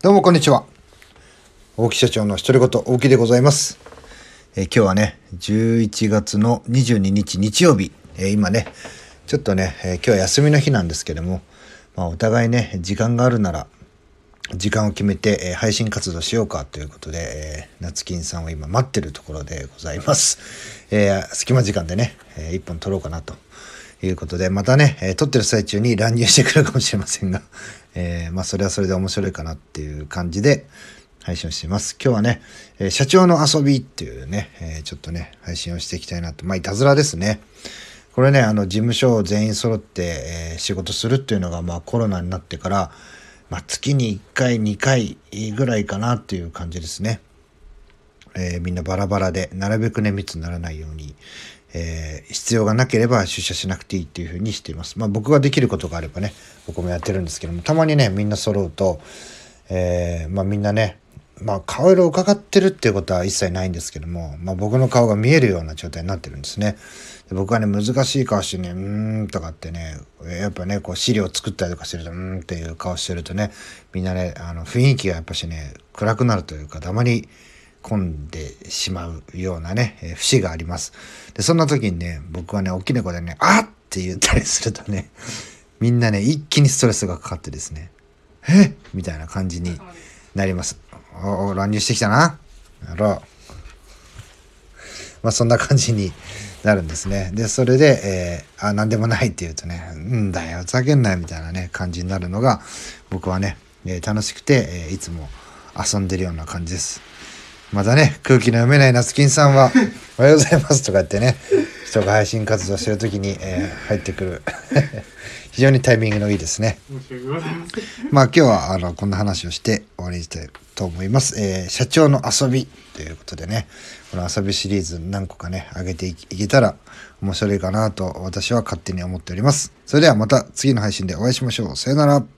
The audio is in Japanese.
どうもこんにちは。大木社長の独り言、大木でございます。えー今日はね、11月の22日日曜日。えー今ね、ちょっとね、えー今日は休みの日なんですけども、まあお互いね、時間があるなら、時間を決めて、え配信活動しようかということで、えー夏金さんを今待ってるところでございます。え隙間時間でね、えー一本撮ろうかなということで、またね、えー撮ってる最中に乱入してくるかもしれませんが、えーまあそれはそれで面白いかなっていう感じで配信をしています。今日はね、え社長の遊びっていうね、えちょっとね、配信をしていきたいなと。まあいたずらですね。これね、あの、事務所を全員揃って、え仕事するっていうのが、まあコロナになってから、まあ月に1回、2回ぐらいかなっていう感じですね。えーみんなバラバラで、なるべくね、密にならないように、えー必要がなければ出社しなくていいっていうふうにしています。まあ僕ができることがあればね、僕もやってるんですけども、たまにね、みんな揃うと、えーまあみんなね、まあ顔色を伺ってるっていうことは一切ないんですけども、まあ僕の顔が見えるような状態になってるんですね。で僕はね、難しい顔してね、うーんとかってね、やっぱね、こう資料作ったりとかしてると、うーんっていう顔してるとね、みんなね、あの雰囲気がやっぱしね、暗くなるというか、黙り込んでしまうようなね、えー節があります。で、そんな時にね、僕はね、大きな声でね、あっって言ったりするとね、みんなね、一気にストレスがかかってですね、えみたいな感じになります。おお乱入してきたな。やろう。まあそんな感じになるんですね。で、それで、えー、あ、なんでもないって言うとね、うんだよ、ふざけんなよみたいなね、感じになるのが、僕はね、えー楽しくて、えーいつも遊んでるような感じです。またね、空気の読めない夏金さんは、おはようございますとか言ってね、人が配信活動してる時に、えー入ってくる。非常にタイミングのいいですね。申し訳ございません。まあ今日はあのこんな話をして終わりにしたいと思います。えー社長の遊びということでね、この遊びシリーズ何個かね、上げていいけたら面白いかなと私は勝手に思っております。それではまた次の配信でお会いしましょう。さよなら。